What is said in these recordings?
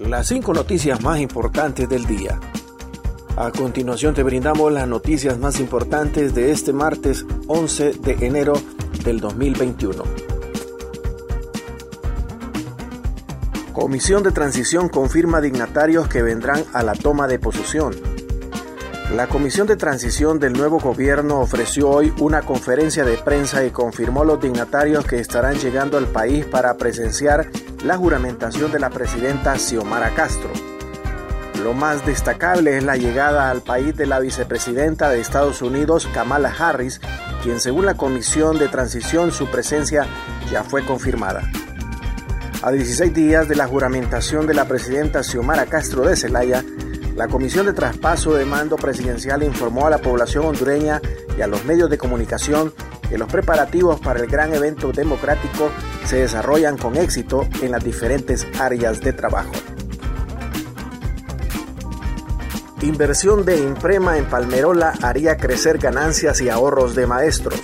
las cinco noticias más importantes del día. A continuación te brindamos las noticias más importantes de este martes 11 de enero del 2021. Comisión de Transición confirma dignatarios que vendrán a la toma de posesión. La Comisión de Transición del nuevo gobierno ofreció hoy una conferencia de prensa y confirmó los dignatarios que estarán llegando al país para presenciar la juramentación de la presidenta Xiomara Castro. Lo más destacable es la llegada al país de la vicepresidenta de Estados Unidos, Kamala Harris, quien según la Comisión de Transición su presencia ya fue confirmada. A 16 días de la juramentación de la presidenta Xiomara Castro de Zelaya, la Comisión de Traspaso de Mando Presidencial informó a la población hondureña y a los medios de comunicación que los preparativos para el gran evento democrático se desarrollan con éxito en las diferentes áreas de trabajo. Inversión de Imprema en Palmerola haría crecer ganancias y ahorros de maestros.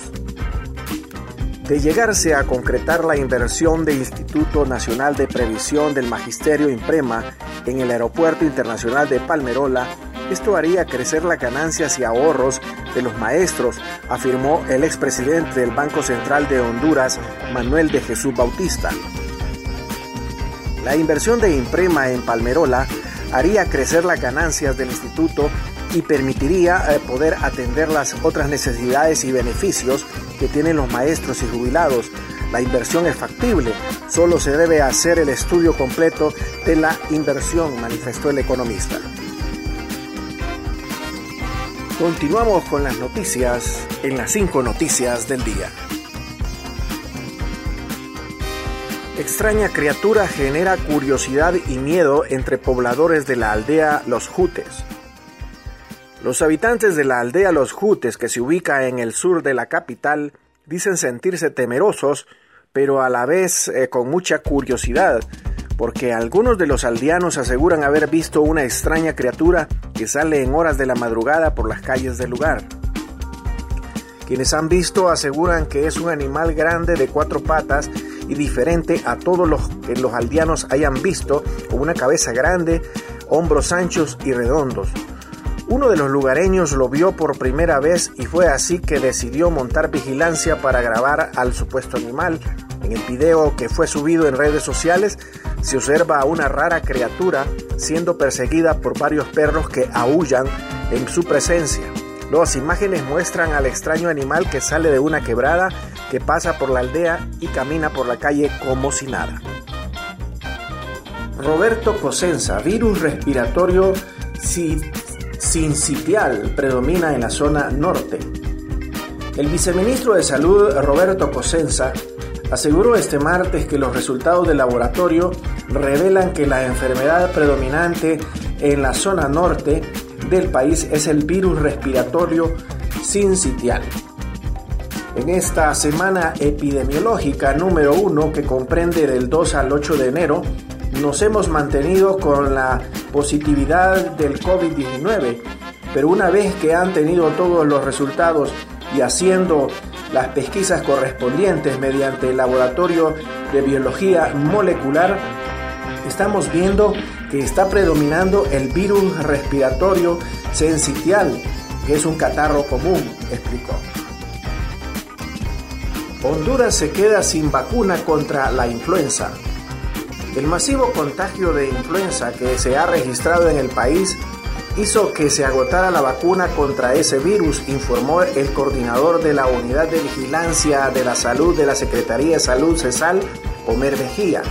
De llegarse a concretar la inversión del Instituto Nacional de Previsión del Magisterio Imprema en el Aeropuerto Internacional de Palmerola, esto haría crecer las ganancias y ahorros de los maestros, afirmó el expresidente del Banco Central de Honduras, Manuel de Jesús Bautista. La inversión de Imprema en Palmerola haría crecer las ganancias del instituto y permitiría eh, poder atender las otras necesidades y beneficios que tienen los maestros y jubilados, la inversión es factible, solo se debe hacer el estudio completo de la inversión, manifestó el economista. Continuamos con las noticias en las cinco noticias del día. Extraña criatura genera curiosidad y miedo entre pobladores de la aldea Los Jutes. Los habitantes de la aldea Los Jutes, que se ubica en el sur de la capital, dicen sentirse temerosos pero a la vez eh, con mucha curiosidad, porque algunos de los aldeanos aseguran haber visto una extraña criatura que sale en horas de la madrugada por las calles del lugar. Quienes han visto aseguran que es un animal grande de cuatro patas y diferente a todos los que los aldeanos hayan visto, con una cabeza grande, hombros anchos y redondos. Uno de los lugareños lo vio por primera vez y fue así que decidió montar vigilancia para grabar al supuesto animal. En el video que fue subido en redes sociales se observa a una rara criatura siendo perseguida por varios perros que aullan en su presencia. Las imágenes muestran al extraño animal que sale de una quebrada, que pasa por la aldea y camina por la calle como si nada. Roberto Cosenza, virus respiratorio sincitial predomina en la zona norte. El viceministro de Salud, Roberto Cosenza, aseguró este martes que los resultados del laboratorio revelan que la enfermedad predominante en la zona norte del país es el virus respiratorio sincitial. En esta semana epidemiológica número 1 que comprende del 2 al 8 de enero, nos hemos mantenido con la positividad del COVID-19, pero una vez que han tenido todos los resultados y haciendo las pesquisas correspondientes mediante el laboratorio de biología molecular, estamos viendo que está predominando el virus respiratorio sensitial, que es un catarro común, explicó. Honduras se queda sin vacuna contra la influenza. El masivo contagio de influenza que se ha registrado en el país hizo que se agotara la vacuna contra ese virus, informó el coordinador de la Unidad de Vigilancia de la Salud de la Secretaría de Salud CESAL, Omer Mejía.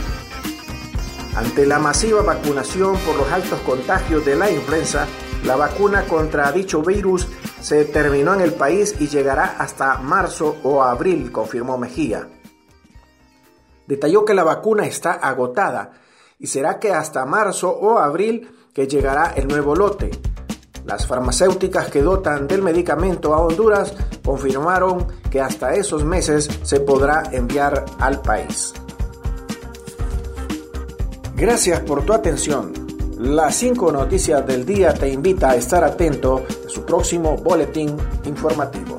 Ante la masiva vacunación por los altos contagios de la influenza, la vacuna contra dicho virus se terminó en el país y llegará hasta marzo o abril, confirmó Mejía. Detalló que la vacuna está agotada y será que hasta marzo o abril que llegará el nuevo lote. Las farmacéuticas que dotan del medicamento a Honduras confirmaron que hasta esos meses se podrá enviar al país. Gracias por tu atención. Las 5 noticias del día te invita a estar atento a su próximo boletín informativo.